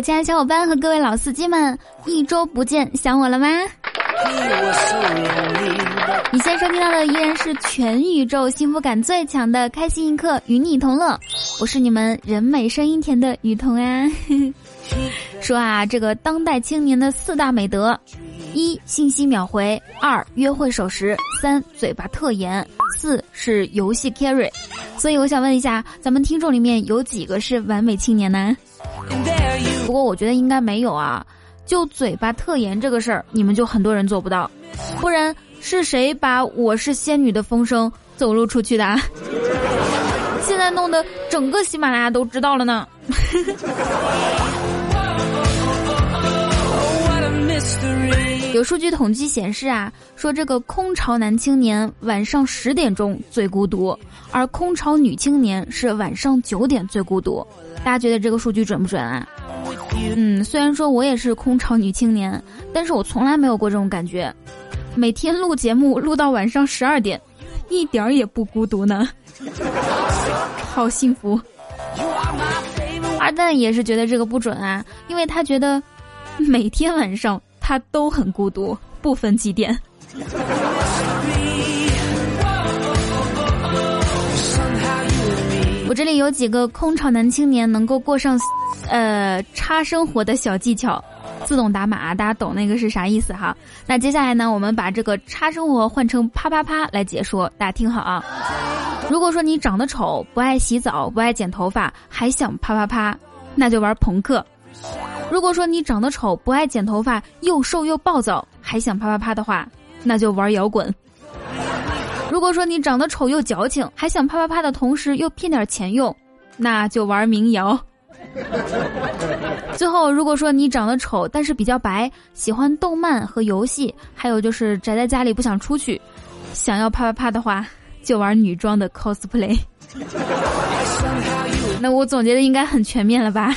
亲爱的小伙伴和各位老司机们，一周不见，想我了吗？你现在收听到的依然是全宇宙幸福感最强的开心一刻，与你同乐。我是你们人美声音甜的雨桐啊。说啊，这个当代青年的四大美德：一、信息秒回；二、约会守时；三、嘴巴特严；四是游戏 carry。所以我想问一下，咱们听众里面有几个是完美青年呢？不过我觉得应该没有啊。就嘴巴特严这个事儿，你们就很多人做不到，不然是谁把我是仙女的风声走漏出去的？现在弄得整个喜马拉雅都知道了呢。有数据统计显示啊，说这个空巢男青年晚上十点钟最孤独，而空巢女青年是晚上九点最孤独。大家觉得这个数据准不准啊？嗯，虽然说我也是空巢女青年，但是我从来没有过这种感觉。每天录节目录到晚上十二点，一点儿也不孤独呢，好幸福。二蛋也是觉得这个不准啊，因为他觉得每天晚上他都很孤独，不分几点。我这里有几个空巢男青年能够过上，呃，差生活的小技巧，自动打码，大家懂那个是啥意思哈？那接下来呢，我们把这个差生活换成啪啪啪来解说，大家听好啊。如果说你长得丑，不爱洗澡，不爱剪头发，还想啪啪啪，那就玩朋克；如果说你长得丑，不爱剪头发，又瘦又暴躁，还想啪啪啪的话，那就玩摇滚。如果说你长得丑又矫情，还想啪啪啪的同时又骗点钱用，那就玩民谣。最后，如果说你长得丑但是比较白，喜欢动漫和游戏，还有就是宅在家里不想出去，想要啪啪啪的话，就玩女装的 cosplay。那我总结的应该很全面了吧？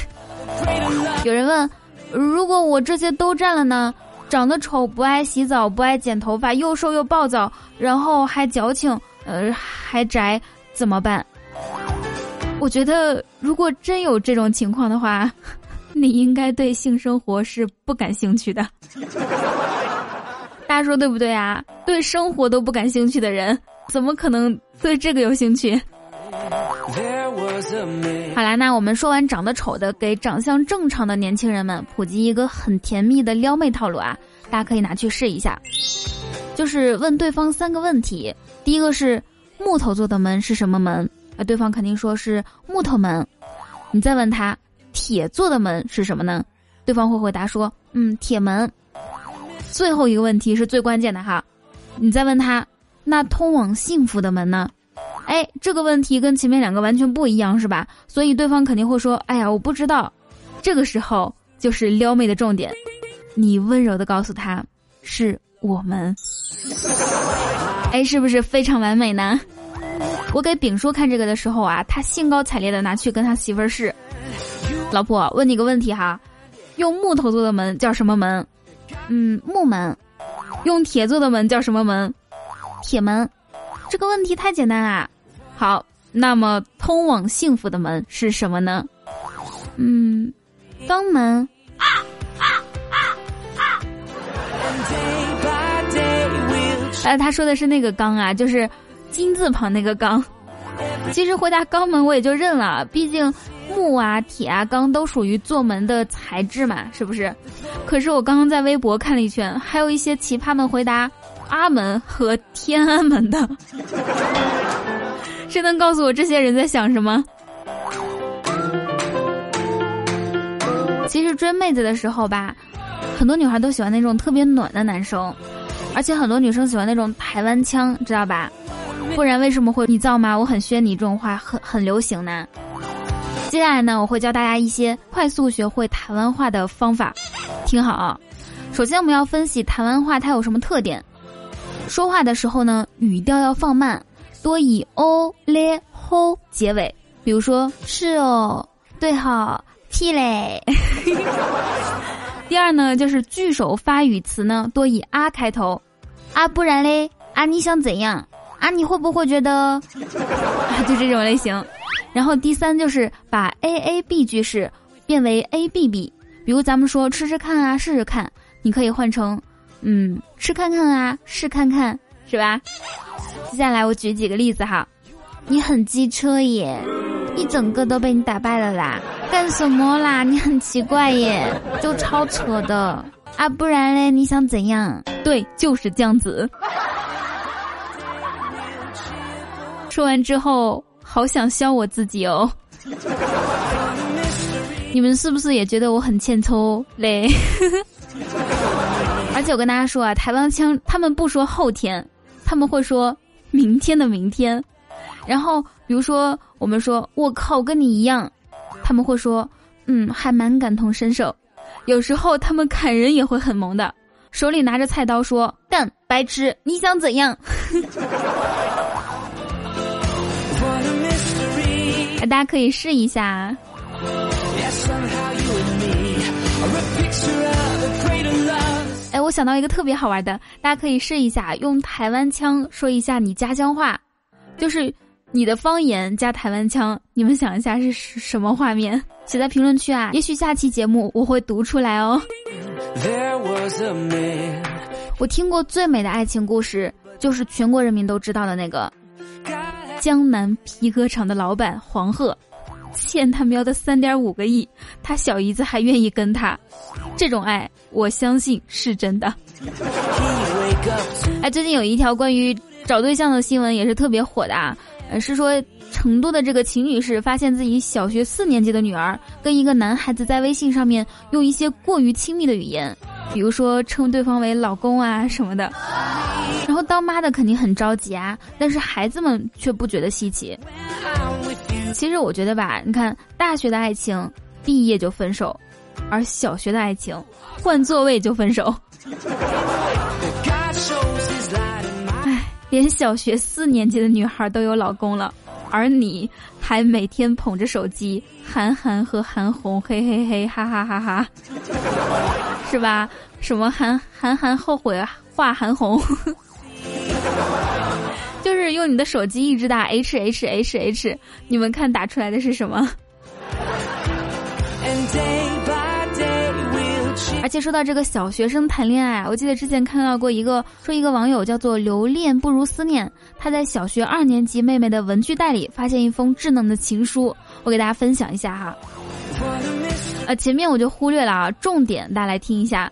有人问，如果我这些都占了呢？长得丑，不爱洗澡，不爱剪头发，又瘦又暴躁，然后还矫情，呃，还宅，怎么办？我觉得，如果真有这种情况的话，你应该对性生活是不感兴趣的。大家说对不对啊？对生活都不感兴趣的人，怎么可能对这个有兴趣？好啦，那我们说完长得丑的，给长相正常的年轻人们普及一个很甜蜜的撩妹套路啊！大家可以拿去试一下，就是问对方三个问题。第一个是木头做的门是什么门？啊，对方肯定说是木头门。你再问他铁做的门是什么呢？对方会回答说嗯，铁门。最后一个问题是最关键的哈，你再问他那通往幸福的门呢？哎，这个问题跟前面两个完全不一样，是吧？所以对方肯定会说：“哎呀，我不知道。”这个时候就是撩妹的重点，你温柔的告诉他：“是我们。”哎，是不是非常完美呢？我给丙叔看这个的时候啊，他兴高采烈的拿去跟他媳妇儿试。老婆，问你个问题哈，用木头做的门叫什么门？嗯，木门。用铁做的门叫什么门？铁门。这个问题太简单啦。好，那么通往幸福的门是什么呢？嗯，肛门。哎，他说的是那个肛啊，就是金字旁那个肛。其实回答肛门我也就认了，毕竟木啊、铁啊、钢都属于做门的材质嘛，是不是？可是我刚刚在微博看了一圈，还有一些奇葩们回答阿门和天安门的。谁能告诉我这些人在想什么？其实追妹子的时候吧，很多女孩都喜欢那种特别暖的男生，而且很多女生喜欢那种台湾腔，知道吧？不然为什么会你造吗？我很宣你这种话很很流行呢。接下来呢，我会教大家一些快速学会台湾话的方法，听好啊。首先我们要分析台湾话它有什么特点，说话的时候呢，语调要放慢。多以哦嘞吼结尾，比如说是哦，对哈，屁嘞。第二呢，就是句首发语词呢多以啊开头，啊不然嘞，啊你想怎样？啊你会不会觉得？就这种类型。然后第三就是把 A A B 句式变为 A B B，比如咱们说吃吃看啊，试试看，你可以换成，嗯，吃看看啊，试看看，是吧？接下来我举几个例子哈，你很机车耶，一整个都被你打败了啦，干什么啦？你很奇怪耶，就超扯的啊，不然嘞，你想怎样？对，就是这样子。说完之后，好想削我自己哦。你们是不是也觉得我很欠抽嘞？而且我跟大家说啊，台湾腔他们不说后天，他们会说明天的明天。然后比如说我们说我靠跟你一样，他们会说嗯还蛮感同身受。有时候他们砍人也会很萌的，手里拿着菜刀说干白痴你想怎样？大家可以试一下。哎，我想到一个特别好玩的，大家可以试一下，用台湾腔说一下你家乡话，就是你的方言加台湾腔，你们想一下是什么画面？写在评论区啊，也许下期节目我会读出来哦。我听过最美的爱情故事，就是全国人民都知道的那个江南皮革厂的老板黄鹤。欠他喵的三点五个亿，他小姨子还愿意跟他，这种爱我相信是真的。哎，最近有一条关于找对象的新闻也是特别火的啊，呃，是说成都的这个秦女士发现自己小学四年级的女儿跟一个男孩子在微信上面用一些过于亲密的语言，比如说称对方为老公啊什么的，然后当妈的肯定很着急啊，但是孩子们却不觉得稀奇。其实我觉得吧，你看大学的爱情，毕业就分手，而小学的爱情，换座位就分手。哎，连小学四年级的女孩都有老公了，而你还每天捧着手机，韩寒和韩红，嘿嘿嘿，哈哈哈哈，是吧？什么韩韩寒后悔画韩红？就是用你的手机一直打 H H H H，你们看打出来的是什么？而且说到这个小学生谈恋爱，我记得之前看到过一个说一个网友叫做留恋不如思念，他在小学二年级妹妹的文具袋里发现一封稚嫩的情书，我给大家分享一下哈。呃，前面我就忽略了啊，重点大家来听一下，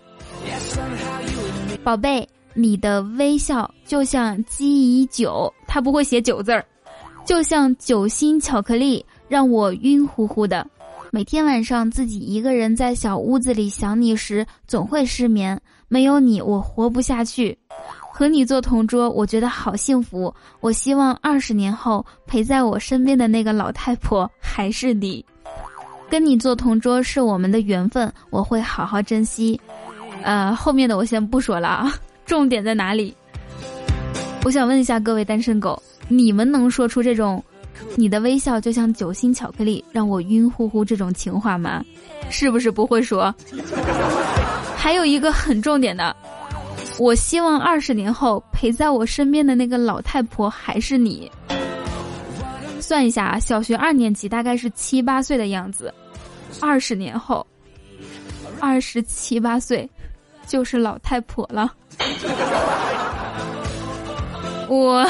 宝贝。你的微笑就像鸡尾酒，他不会写酒字儿，就像酒心巧克力，让我晕乎乎的。每天晚上自己一个人在小屋子里想你时，总会失眠。没有你，我活不下去。和你做同桌，我觉得好幸福。我希望二十年后陪在我身边的那个老太婆还是你。跟你做同桌是我们的缘分，我会好好珍惜。呃，后面的我先不说了啊。重点在哪里？我想问一下各位单身狗，你们能说出这种“你的微笑就像酒心巧克力，让我晕乎乎”这种情话吗？是不是不会说？还有一个很重点的，我希望二十年后陪在我身边的那个老太婆还是你。算一下啊，小学二年级大概是七八岁的样子，二十年后，二十七八岁，就是老太婆了。我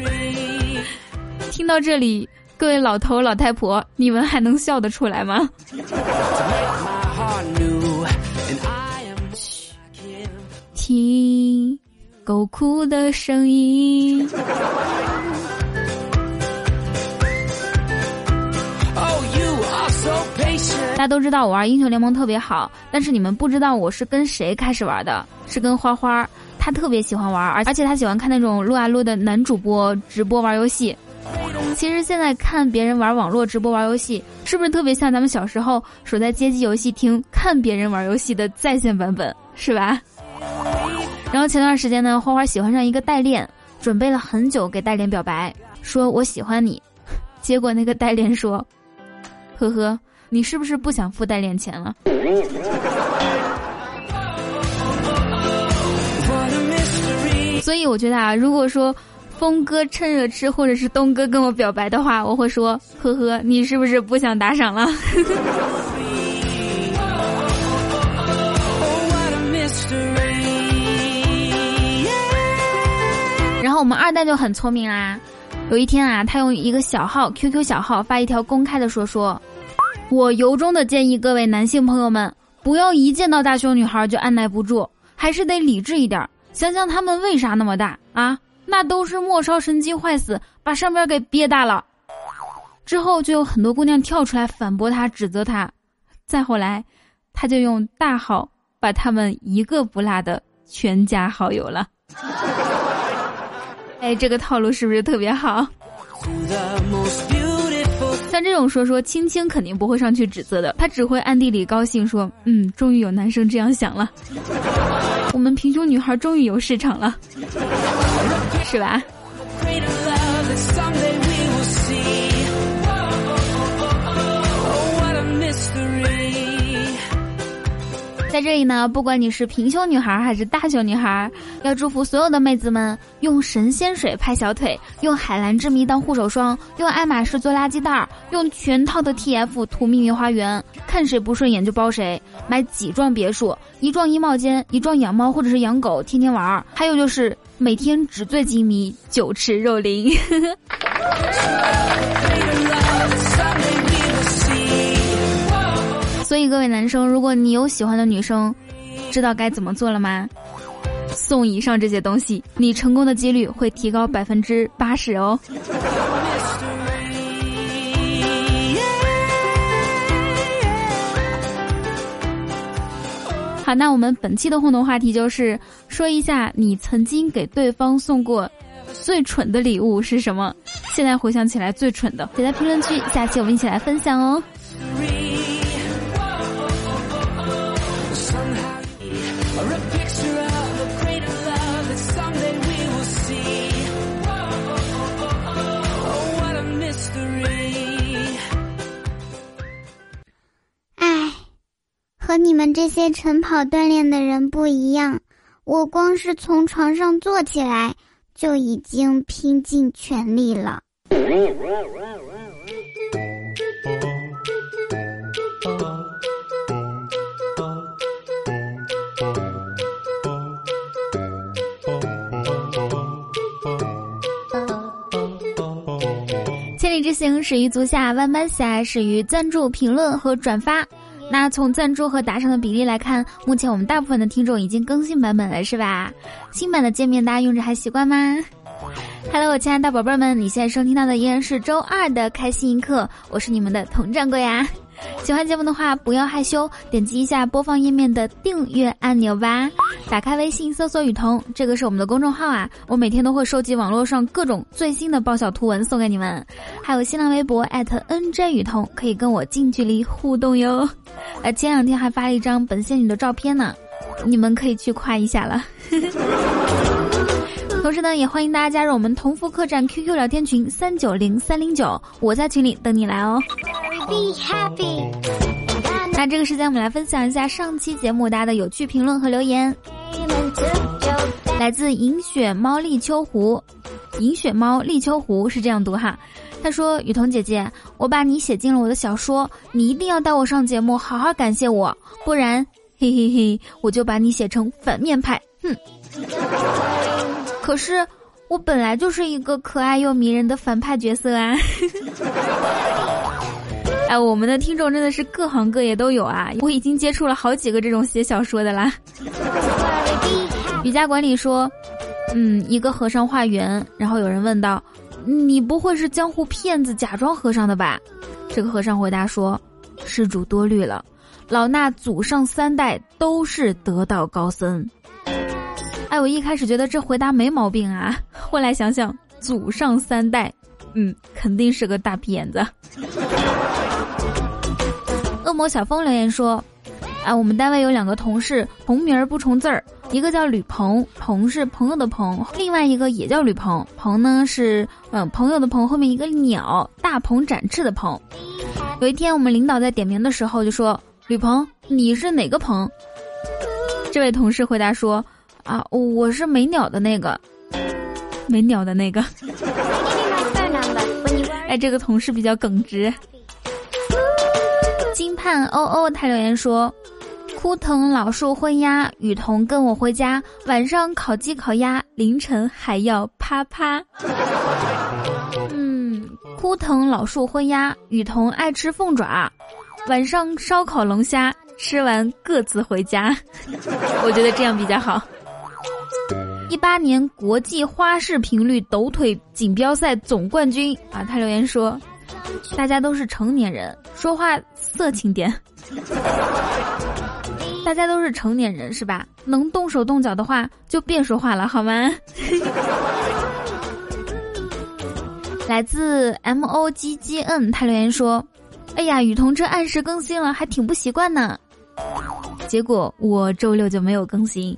听到这里，各位老头老太婆，你们还能笑得出来吗？听狗哭的声音。大家都知道我玩英雄联盟特别好，但是你们不知道我是跟谁开始玩的，是跟花花，他特别喜欢玩，而而且他喜欢看那种撸啊撸的男主播直播玩游戏。其实现在看别人玩网络直播玩游戏，是不是特别像咱们小时候守在街机游戏厅看别人玩游戏的在线版本，是吧？然后前段时间呢，花花喜欢上一个代练，准备了很久给代练表白，说我喜欢你，结果那个代练说，呵呵。你是不是不想付代练钱了？所以我觉得啊，如果说峰哥趁热吃，或者是东哥跟我表白的话，我会说，呵呵，你是不是不想打赏了？然后我们二代就很聪明啦，有一天啊，他用一个小号，QQ 小号发一条公开的说说。我由衷的建议各位男性朋友们，不要一见到大胸女孩就按耐不住，还是得理智一点。想想他们为啥那么大啊？那都是末梢神经坏死，把上边给憋大了。”之后就有很多姑娘跳出来反驳他，指责他。再后来，他就用大号把他们一个不落的全加好友了。哎，这个套路是不是特别好？像这种说说，青青肯定不会上去指责的，他只会暗地里高兴说：“嗯，终于有男生这样想了，我们平胸女孩终于有市场了，是吧？”在这里呢，不管你是平胸女孩还是大胸女孩，要祝福所有的妹子们用神仙水拍小腿，用海蓝之谜当护手霜，用爱马仕做垃圾袋儿，用全套的 TF 涂秘密花园，看谁不顺眼就包谁，买几幢别墅，一幢衣帽间，一幢养猫或者是养狗，天天玩儿。还有就是每天纸醉金迷，酒池肉林。所以各位男生，如果你有喜欢的女生，知道该怎么做了吗？送以上这些东西，你成功的几率会提高百分之八十哦。好，那我们本期的互动话题就是说一下你曾经给对方送过最蠢的礼物是什么？现在回想起来最蠢的，写在评论区，下期我们一起来分享哦。和你们这些晨跑锻炼的人不一样，我光是从床上坐起来就已经拼尽全力了。千里之行，始于足下；万般喜爱，始于赞助、评论和转发。那从赞助和打赏的比例来看，目前我们大部分的听众已经更新版本了，是吧？新版的界面大家用着还习惯吗？Hello，我亲爱的宝贝儿们，你现在收听到的依然是周二的开心一刻，我是你们的佟掌柜啊。喜欢节目的话，不要害羞，点击一下播放页面的订阅按钮吧。打开微信搜索“雨桐”，这个是我们的公众号啊。我每天都会收集网络上各种最新的爆笑图文送给你们。还有新浪微博 @nj 雨桐，可以跟我近距离互动哟。呃，前两天还发了一张本仙女的照片呢，你们可以去夸一下了。同时呢，也欢迎大家加入我们同福客栈 QQ 聊天群三九零三零九，我在群里等你来哦。那这个时间我们来分享一下上期节目大家的有趣评论和留言。来自银雪猫立秋湖，银雪猫立秋湖是这样读哈。他说：“雨桐姐姐，我把你写进了我的小说，你一定要带我上节目，好好感谢我，不然嘿嘿嘿，我就把你写成反面派。”哼。可是我本来就是一个可爱又迷人的反派角色啊！哎，我们的听众真的是各行各业都有啊！我已经接触了好几个这种写小说的啦。瑜伽馆里说，嗯，一个和尚化缘，然后有人问道：“你不会是江湖骗子假装和尚的吧？”这个和尚回答说：“施主多虑了，老衲祖上三代都是得道高僧。”哎，我一开始觉得这回答没毛病啊，后来想想，祖上三代，嗯，肯定是个大屁眼子。恶魔小峰留言说：“啊，我们单位有两个同事，同名儿不重字儿，一个叫吕鹏，鹏是朋友的鹏，另外一个也叫吕鹏，鹏呢是嗯朋友的鹏后面一个鸟，大鹏展翅的鹏。有一天我们领导在点名的时候就说：吕鹏，你是哪个鹏？这位同事回答说。”啊，我是没鸟的那个，没鸟的那个。哎，这个同事比较耿直。金盼欧欧他留言说：“枯藤老树昏鸦，雨桐跟我回家，晚上烤鸡烤鸭，凌晨还要啪啪。嗯，枯藤老树昏鸦，雨桐爱吃凤爪，晚上烧烤龙虾，吃完各自回家。我觉得这样比较好。一八年国际花式频率抖腿锦标赛总冠军啊，他留言说：“大家都是成年人，说话色情点。”大家都是成年人是吧？能动手动脚的话就别说话了好吗？来自 M O G G N，他留言说：“哎呀，雨桐这按时更新了，还挺不习惯呢。”结果我周六就没有更新，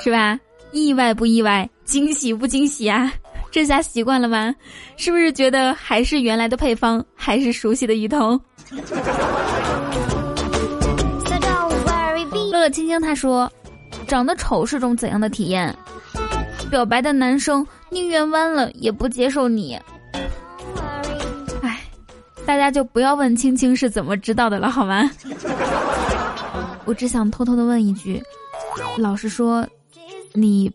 是吧？意外不意外？惊喜不惊喜啊？这下习惯了吗？是不是觉得还是原来的配方，还是熟悉的雨桐？青青他说：“长得丑是种怎样的体验？表白的男生宁愿弯了也不接受你。”哎，大家就不要问青青是怎么知道的了，好吗？我只想偷偷的问一句：老实说，你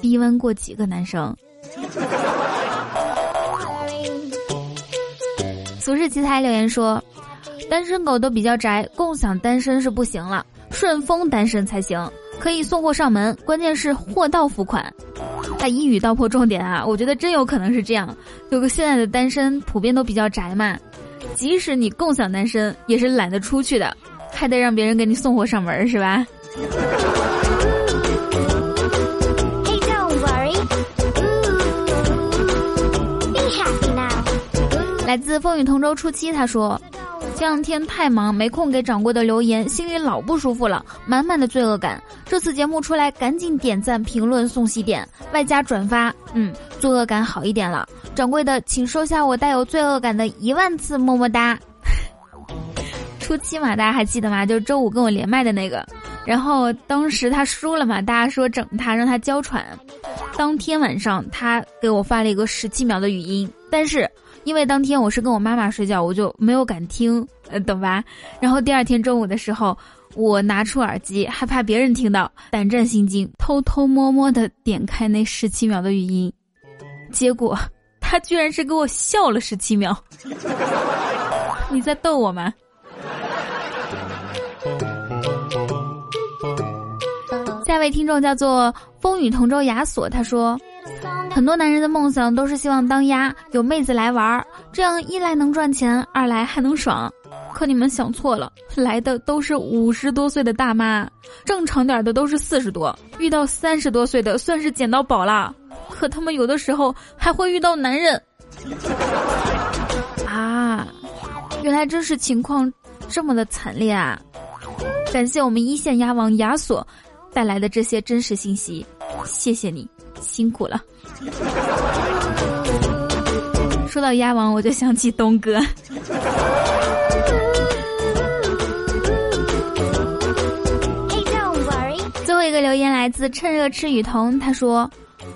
逼问过几个男生？俗世奇才留言说：“单身狗都比较宅，共享单身是不行了。”顺丰单身才行，可以送货上门，关键是货到付款。他一语道破重点啊，我觉得真有可能是这样。有个现在的单身普遍都比较宅嘛，即使你共享单身，也是懒得出去的，还得让别人给你送货上门，是吧？来自风雨同舟初期，他说。这两天太忙，没空给掌柜的留言，心里老不舒服了，满满的罪恶感。这次节目出来，赶紧点赞、评论、送喜点，外加转发，嗯，罪恶感好一点了。掌柜的，请收下我带有罪恶感的一万次么么哒。初期嘛，大家还记得吗？就是周五跟我连麦的那个，然后当时他输了嘛，大家说整他，让他娇喘。当天晚上，他给我发了一个十七秒的语音，但是。因为当天我是跟我妈妈睡觉，我就没有敢听，呃，懂吧？然后第二天中午的时候，我拿出耳机，害怕别人听到，胆战心惊，偷偷摸摸的点开那十七秒的语音，结果他居然是给我笑了十七秒。你在逗我吗？下一位听众叫做风雨同舟亚索，他说。很多男人的梦想都是希望当鸭，有妹子来玩儿，这样一来能赚钱，二来还能爽。可你们想错了，来的都是五十多岁的大妈，正常点的都是四十多，遇到三十多岁的算是捡到宝了。可他们有的时候还会遇到男人。啊，原来真实情况这么的惨烈啊！感谢我们一线鸭王亚索带来的这些真实信息，谢谢你。辛苦了。说到鸭王，我就想起东哥。最后一个留言来自趁热吃雨桐，他说：“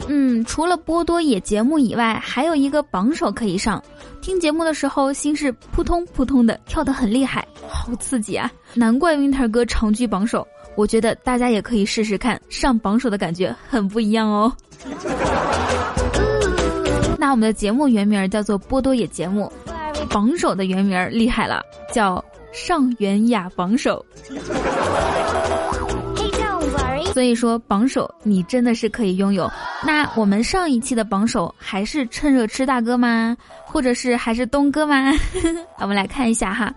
嗯，除了波多野节目以外，还有一个榜首可以上。听节目的时候，心是扑通扑通的跳得很厉害，好刺激啊！难怪 Winter 哥长居榜首。”我觉得大家也可以试试看，上榜首的感觉很不一样哦。那我们的节目原名叫做波多野节目，榜首的原名厉害了，叫上元雅榜首。所以说榜首你真的是可以拥有。那我们上一期的榜首还是趁热吃大哥吗？或者是还是东哥吗？我们来看一下哈。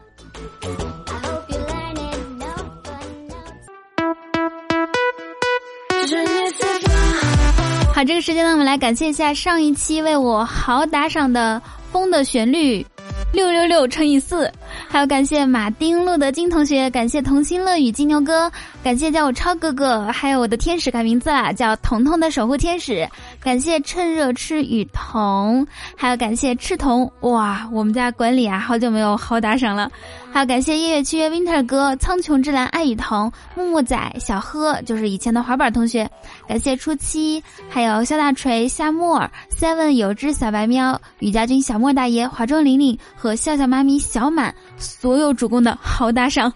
好，这个时间呢，我们来感谢一下上一期为我好打赏的风的旋律，六六六乘以四，还有感谢马丁路德金同学，感谢童心乐与金牛哥，感谢叫我超哥哥，还有我的天使改名字啦，叫彤彤的守护天使，感谢趁热吃雨桐，还有感谢赤瞳，哇，我们家管理啊，好久没有好打赏了。还有感谢夜月契约 Winter 哥、苍穹之蓝、爱雨桐、木木仔、小呵，就是以前的滑板同学。感谢初七，还有肖大锤、夏沫儿、Seven 有只小白喵、雨家军、小莫大爷、华中玲玲和笑笑妈咪小满，所有主公的好打赏。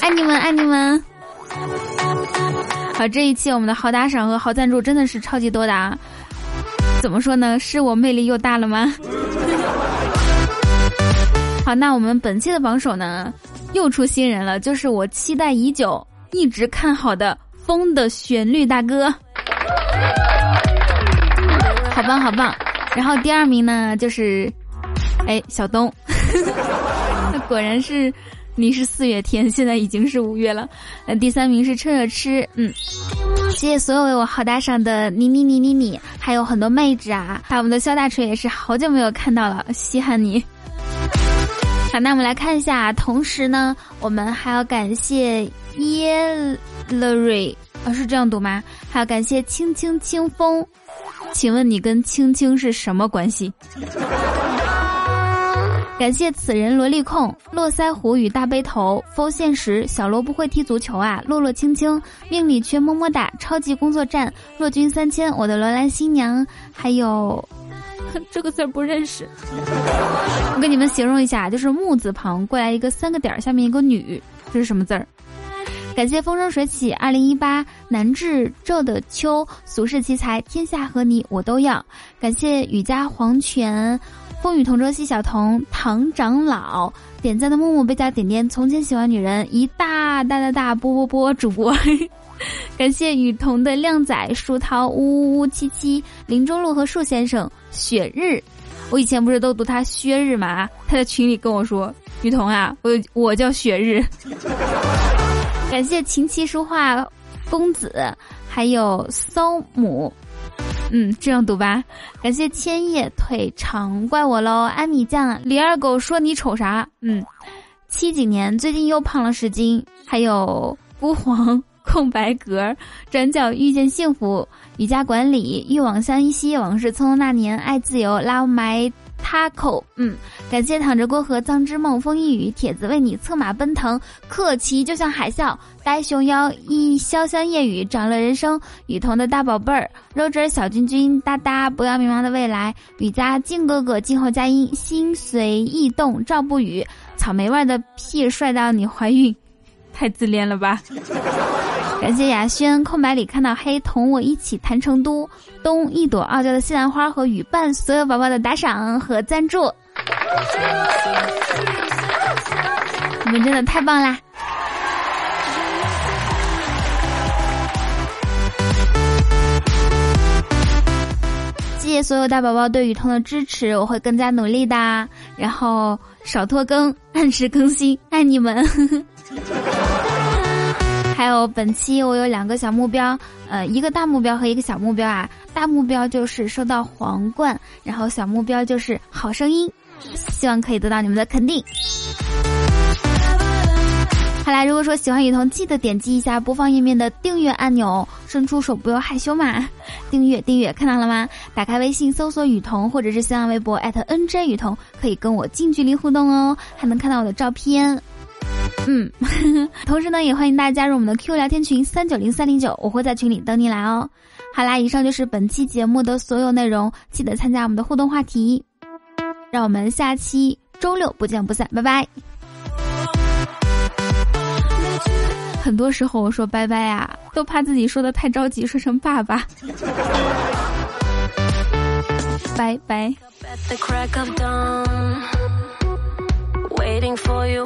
爱你们，爱你们。好，这一期我们的好打赏和好赞助真的是超级多的啊！怎么说呢？是我魅力又大了吗？好，那我们本期的榜首呢，又出新人了，就是我期待已久、一直看好的《风的旋律》大哥，好棒好棒！然后第二名呢，就是，哎，小东，那 果然是。你是四月天，现在已经是五月了。那第三名是趁热吃，嗯，谢谢所有为我好打赏的你你你你你，还有很多妹纸啊，还有我们的肖大锤也是好久没有看到了，稀罕你。好，那我们来看一下，同时呢，我们还要感谢耶乐瑞，啊，是这样读吗？还要感谢青青清风，请问你跟青青是什么关系？感谢此人萝莉控、络腮胡与大背头、否现实、小罗不会踢足球啊、落落青青、命里缺么么哒、超级工作站、若君三千、我的罗兰新娘，还有 这个字儿不认识。我给你们形容一下，就是木字旁过来一个三个点儿，下面一个女，这是什么字儿？感谢风生水起、二零一八南至昼的秋、俗世奇才、天下和你我都要。感谢雨家黄泉。风雨同舟，西小童，唐长老点赞的木木被加点点。从前喜欢女人，一大大大大波波波主播，感谢雨桐的靓仔，舒涛呜呜呜七七，林中路和树先生，雪日，我以前不是都读他薛日吗？他在群里跟我说，雨桐啊，我我叫雪日。感谢琴棋书画公子，还有骚母。嗯，这样读吧。感谢千叶腿长，怪我喽。安米酱，李二狗说你丑啥？嗯，七几年最近又胖了十斤。还有孤黄空白格，转角遇见幸福，瑜伽管理，欲往相依兮，往事匆匆那年，爱自由，Love my。他口，嗯，感谢躺着过河藏之梦，风一雨，帖子为你策马奔腾，客气就像海啸，呆熊妖一潇湘夜雨，长了人生，雨桐的大宝贝儿，肉汁小君君，哒哒，不要迷茫的未来，雨家静哥哥，静候佳音，心随意动，赵不语，草莓味的屁帅到你怀孕，太自恋了吧。感谢雅轩，空白里看到黑，同我一起谈成都。东一朵傲娇的西兰花和雨伴，所有宝宝的打赏和赞助，你们真的太棒啦！谢谢所有大宝宝对雨桐的支持，我会更加努力的，然后少拖更，按时更新，爱你们。还有本期我有两个小目标，呃，一个大目标和一个小目标啊。大目标就是收到皇冠，然后小目标就是好声音，希望可以得到你们的肯定。好啦，如果说喜欢雨桐，记得点击一下播放页面的订阅按钮，伸出手不要害羞嘛。订阅订阅看到了吗？打开微信搜索雨桐，或者是新浪微博艾特 @nj 雨桐，可以跟我近距离互动哦，还能看到我的照片。嗯，同时呢，也欢迎大家加入我们的 Q 聊天群三九零三零九，我会在群里等你来哦。好啦，以上就是本期节目的所有内容，记得参加我们的互动话题。让我们下期周六不见不散，拜拜。很多时候我说拜拜啊，都怕自己说的太着急，说成爸爸。拜 拜。waiting for you